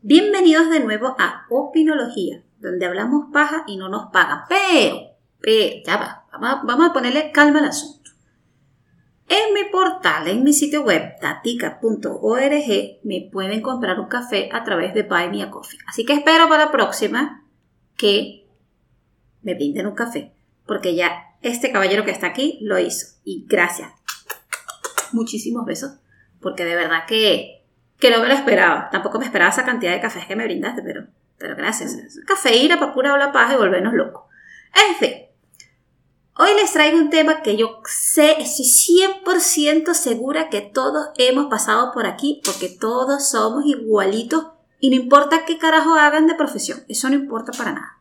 Bienvenidos de nuevo a Opinología, donde hablamos paja y no nos pagan. Pero, pero, ya va, vamos a, ponerle calma al asunto. En mi portal, en mi sitio web, tatica.org, me pueden comprar un café a través de Buy Me a Coffee. Así que espero para la próxima que me brinden un café, porque ya este caballero que está aquí lo hizo. Y gracias. Muchísimos besos, porque de verdad que, que no me lo esperaba. Tampoco me esperaba esa cantidad de cafés que me brindaste, pero, pero gracias. Cafeína para pura hablar paja y volvernos locos. En fin. Hoy les traigo un tema que yo sé, estoy 100% segura que todos hemos pasado por aquí porque todos somos igualitos y no importa qué carajo hagan de profesión, eso no importa para nada.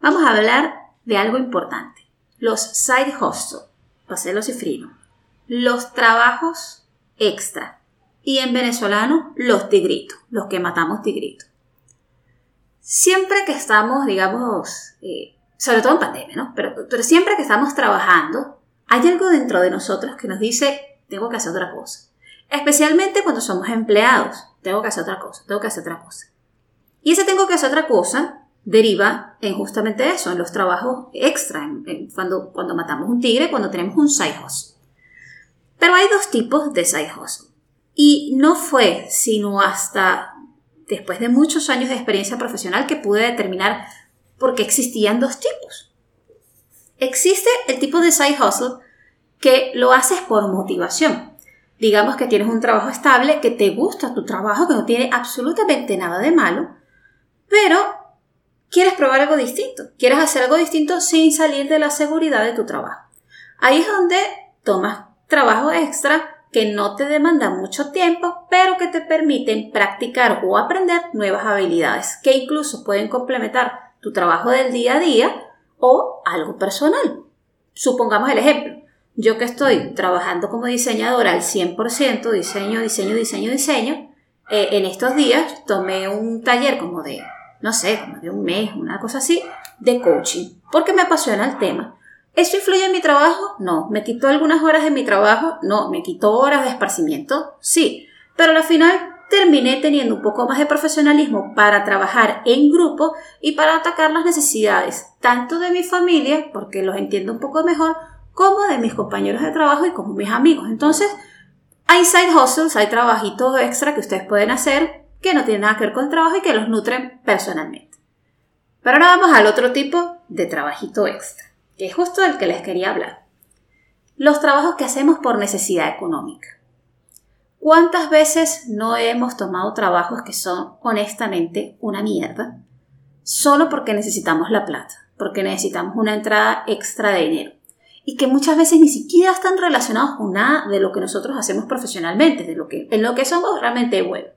Vamos a hablar de algo importante, los side hustle, los cifrinos, los trabajos extra y en venezolano los tigritos, los que matamos tigritos. Siempre que estamos, digamos, eh, sobre todo en pandemia, ¿no? Pero, pero siempre que estamos trabajando, hay algo dentro de nosotros que nos dice, tengo que hacer otra cosa. Especialmente cuando somos empleados, tengo que hacer otra cosa, tengo que hacer otra cosa. Y ese tengo que hacer otra cosa deriva en justamente eso, en los trabajos extra, en, cuando, cuando matamos un tigre, cuando tenemos un side hustle. Pero hay dos tipos de side hustle. Y no fue sino hasta después de muchos años de experiencia profesional que pude determinar porque existían dos tipos. Existe el tipo de side hustle que lo haces por motivación. Digamos que tienes un trabajo estable, que te gusta tu trabajo, que no tiene absolutamente nada de malo, pero quieres probar algo distinto, quieres hacer algo distinto sin salir de la seguridad de tu trabajo. Ahí es donde tomas trabajo extra que no te demanda mucho tiempo, pero que te permiten practicar o aprender nuevas habilidades que incluso pueden complementar tu trabajo del día a día o algo personal. Supongamos el ejemplo. Yo que estoy trabajando como diseñadora al 100%, diseño, diseño, diseño, diseño, eh, en estos días tomé un taller como de, no sé, como de un mes, una cosa así, de coaching, porque me apasiona el tema. ¿Eso influye en mi trabajo? No. ¿Me quitó algunas horas de mi trabajo? No. ¿Me quitó horas de esparcimiento? Sí. Pero al final terminé teniendo un poco más de profesionalismo para trabajar en grupo y para atacar las necesidades tanto de mi familia, porque los entiendo un poco mejor, como de mis compañeros de trabajo y como mis amigos. Entonces, hay side hustles, hay trabajitos extra que ustedes pueden hacer que no tienen nada que ver con el trabajo y que los nutren personalmente. Pero ahora vamos al otro tipo de trabajito extra, que es justo el que les quería hablar. Los trabajos que hacemos por necesidad económica. ¿Cuántas veces no hemos tomado trabajos que son honestamente una mierda? Solo porque necesitamos la plata, porque necesitamos una entrada extra de dinero. Y que muchas veces ni siquiera están relacionados con nada de lo que nosotros hacemos profesionalmente, de lo que, en lo que somos realmente buenos.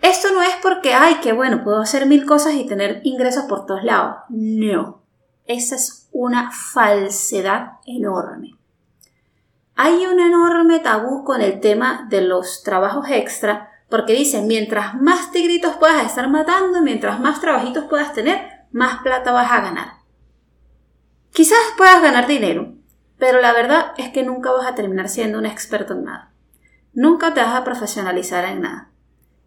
Esto no es porque, ay, qué bueno, puedo hacer mil cosas y tener ingresos por todos lados. No. Esa es una falsedad enorme. Hay un enorme tabú con el tema de los trabajos extra, porque dicen, mientras más tigritos puedas estar matando, mientras más trabajitos puedas tener, más plata vas a ganar. Quizás puedas ganar dinero, pero la verdad es que nunca vas a terminar siendo un experto en nada. Nunca te vas a profesionalizar en nada.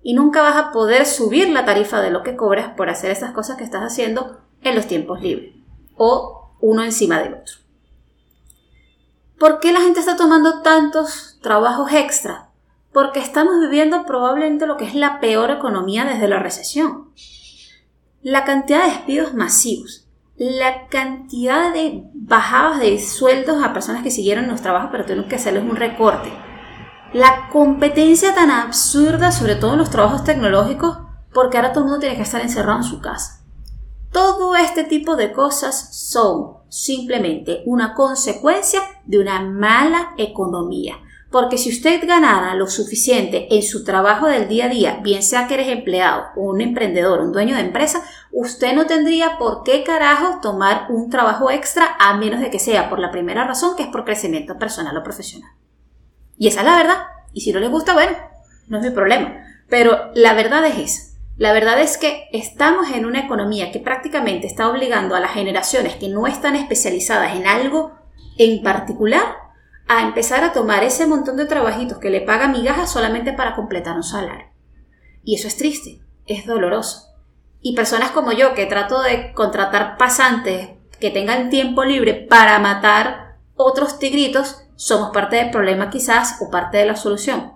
Y nunca vas a poder subir la tarifa de lo que cobras por hacer esas cosas que estás haciendo en los tiempos libres. O uno encima del otro. ¿Por qué la gente está tomando tantos trabajos extra? Porque estamos viviendo probablemente lo que es la peor economía desde la recesión. La cantidad de despidos masivos, la cantidad de bajadas de sueldos a personas que siguieron los trabajos pero tuvieron que hacerles un recorte, la competencia tan absurda, sobre todo en los trabajos tecnológicos, porque ahora todo el mundo tiene que estar encerrado en su casa. Todo este tipo de cosas son simplemente una consecuencia de una mala economía. Porque si usted ganara lo suficiente en su trabajo del día a día, bien sea que eres empleado un emprendedor, un dueño de empresa, usted no tendría por qué carajo tomar un trabajo extra a menos de que sea por la primera razón, que es por crecimiento personal o profesional. Y esa es la verdad. Y si no le gusta, bueno, no es mi problema. Pero la verdad es esa. La verdad es que estamos en una economía que prácticamente está obligando a las generaciones que no están especializadas en algo en particular a empezar a tomar ese montón de trabajitos que le paga migajas solamente para completar un salario. Y eso es triste, es doloroso. Y personas como yo que trato de contratar pasantes que tengan tiempo libre para matar otros tigritos, somos parte del problema quizás o parte de la solución.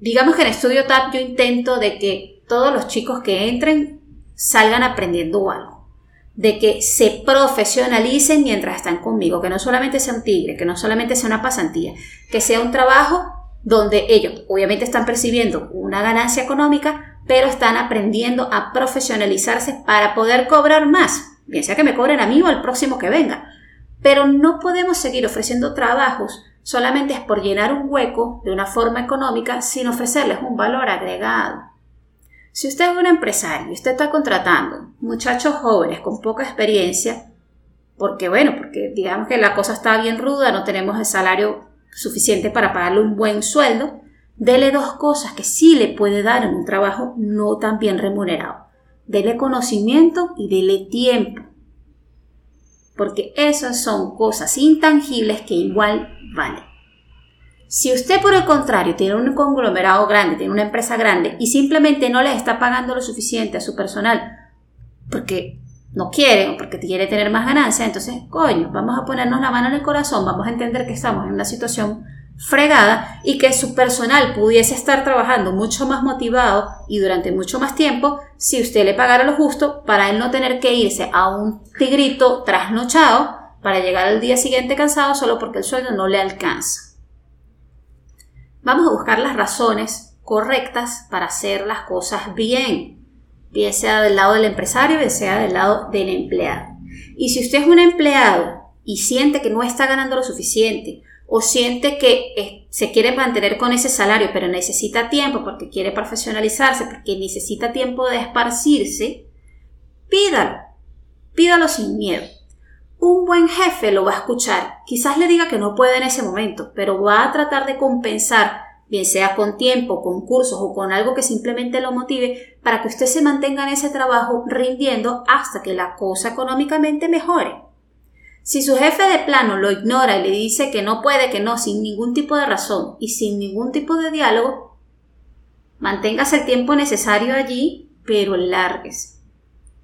Digamos que en Estudio TAP yo intento de que todos los chicos que entren salgan aprendiendo algo, de que se profesionalicen mientras están conmigo, que no solamente sea un tigre, que no solamente sea una pasantía, que sea un trabajo donde ellos obviamente están percibiendo una ganancia económica, pero están aprendiendo a profesionalizarse para poder cobrar más, bien sea que me cobren a mí o al próximo que venga. Pero no podemos seguir ofreciendo trabajos solamente es por llenar un hueco de una forma económica sin ofrecerles un valor agregado. Si usted es un empresario y usted está contratando muchachos jóvenes con poca experiencia, porque bueno, porque digamos que la cosa está bien ruda, no tenemos el salario suficiente para pagarle un buen sueldo, dele dos cosas que sí le puede dar en un trabajo no tan bien remunerado. Dele conocimiento y dele tiempo. Porque esas son cosas intangibles que igual valen. Si usted por el contrario tiene un conglomerado grande, tiene una empresa grande y simplemente no le está pagando lo suficiente a su personal porque no quiere o porque quiere tener más ganancia, entonces, coño, vamos a ponernos la mano en el corazón, vamos a entender que estamos en una situación fregada y que su personal pudiese estar trabajando mucho más motivado y durante mucho más tiempo si usted le pagara lo justo para él no tener que irse a un tigrito trasnochado para llegar al día siguiente cansado solo porque el sueldo no le alcanza. Vamos a buscar las razones correctas para hacer las cosas bien bien sea del lado del empresario, bien sea del lado del empleado. Y si usted es un empleado y siente que no está ganando lo suficiente, o siente que eh, se quiere mantener con ese salario, pero necesita tiempo porque quiere profesionalizarse, porque necesita tiempo de esparcirse, pídalo, pídalo sin miedo. Un buen jefe lo va a escuchar, quizás le diga que no puede en ese momento, pero va a tratar de compensar bien sea con tiempo, con cursos o con algo que simplemente lo motive, para que usted se mantenga en ese trabajo rindiendo hasta que la cosa económicamente mejore. Si su jefe de plano lo ignora y le dice que no puede, que no, sin ningún tipo de razón y sin ningún tipo de diálogo, manténgase el tiempo necesario allí, pero lárguese.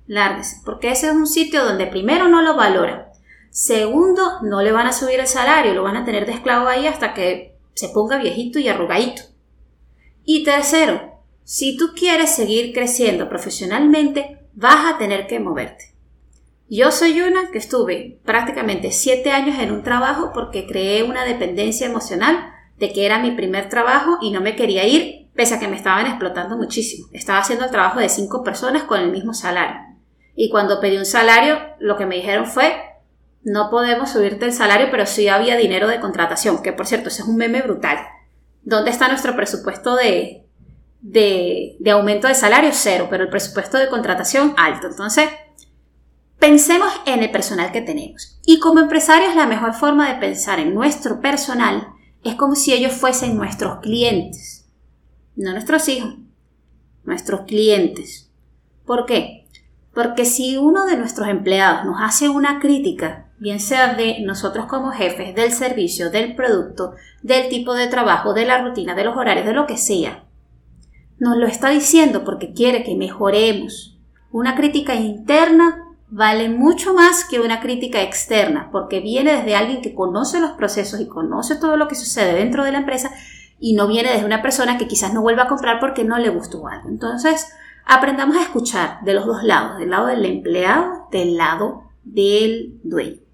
Lárguese, porque ese es un sitio donde primero no lo valora, segundo no le van a subir el salario, lo van a tener de esclavo ahí hasta que se ponga viejito y arrugadito. Y tercero, si tú quieres seguir creciendo profesionalmente, vas a tener que moverte. Yo soy una que estuve prácticamente siete años en un trabajo porque creé una dependencia emocional de que era mi primer trabajo y no me quería ir pese a que me estaban explotando muchísimo. Estaba haciendo el trabajo de cinco personas con el mismo salario. Y cuando pedí un salario, lo que me dijeron fue, no podemos subirte el salario, pero sí había dinero de contratación, que por cierto, ese es un meme brutal. ¿Dónde está nuestro presupuesto de, de, de aumento de salario? Cero, pero el presupuesto de contratación alto. Entonces, pensemos en el personal que tenemos. Y como empresarios, la mejor forma de pensar en nuestro personal es como si ellos fuesen nuestros clientes, no nuestros hijos, nuestros clientes. ¿Por qué? Porque si uno de nuestros empleados nos hace una crítica bien sea de nosotros como jefes, del servicio, del producto, del tipo de trabajo, de la rutina, de los horarios, de lo que sea. Nos lo está diciendo porque quiere que mejoremos. Una crítica interna vale mucho más que una crítica externa, porque viene desde alguien que conoce los procesos y conoce todo lo que sucede dentro de la empresa y no viene desde una persona que quizás no vuelva a comprar porque no le gustó algo. Entonces, aprendamos a escuchar de los dos lados, del lado del empleado, del lado del dueño.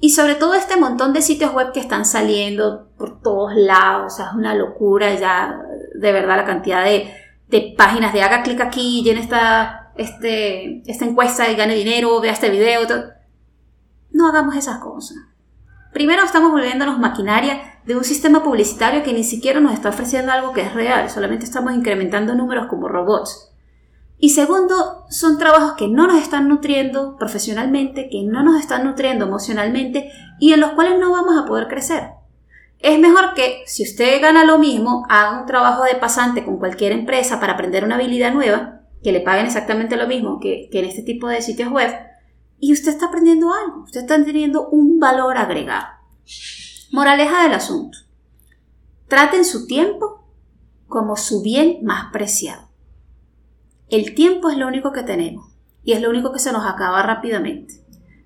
Y sobre todo este montón de sitios web que están saliendo por todos lados, o sea, es una locura ya, de verdad, la cantidad de, páginas de haga clic aquí, llene esta, este, esta encuesta y gane dinero, vea este video. No hagamos esas cosas. Primero estamos volviéndonos maquinaria de un sistema publicitario que ni siquiera nos está ofreciendo algo que es real, solamente estamos incrementando números como robots. Y segundo, son trabajos que no nos están nutriendo profesionalmente, que no nos están nutriendo emocionalmente y en los cuales no vamos a poder crecer. Es mejor que si usted gana lo mismo, haga un trabajo de pasante con cualquier empresa para aprender una habilidad nueva, que le paguen exactamente lo mismo que, en este tipo de sitios web, y usted está aprendiendo algo, usted está teniendo un valor agregado. Moraleja del asunto. Traten su tiempo como su bien más preciado. El tiempo es lo único que tenemos y es lo único que se nos acaba rápidamente.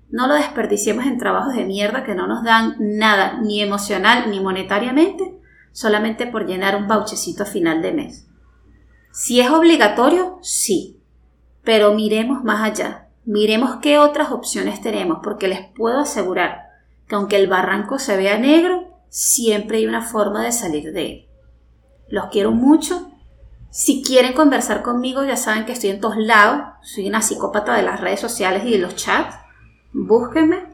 No lo desperdiciemos en trabajos de mierda que no nos dan nada, ni emocional ni monetariamente, solamente por llenar un bauchecito a final de mes. Si es obligatorio, sí, pero miremos más allá, miremos qué otras opciones tenemos, porque les puedo asegurar que aunque el barranco se vea negro, siempre hay una forma de salir de él. Los quiero mucho. Si quieren conversar conmigo, ya saben que estoy en todos lados. Soy una psicópata de las redes sociales y de los chats. Búsquenme,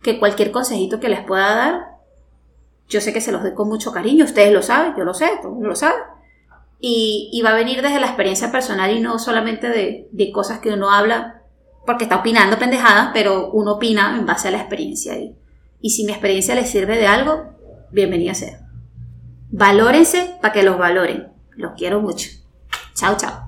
que cualquier consejito que les pueda dar, yo sé que se los doy con mucho cariño. Ustedes lo saben, yo lo sé, todos lo saben. Y, va a venir desde la experiencia personal y no solamente de, de cosas que uno habla porque está opinando pendejadas, pero uno opina en base a la experiencia. Y, y si mi experiencia les sirve de algo, bienvenida sea. Valórense para que los valoren. Los quiero mucho. Chao, chao.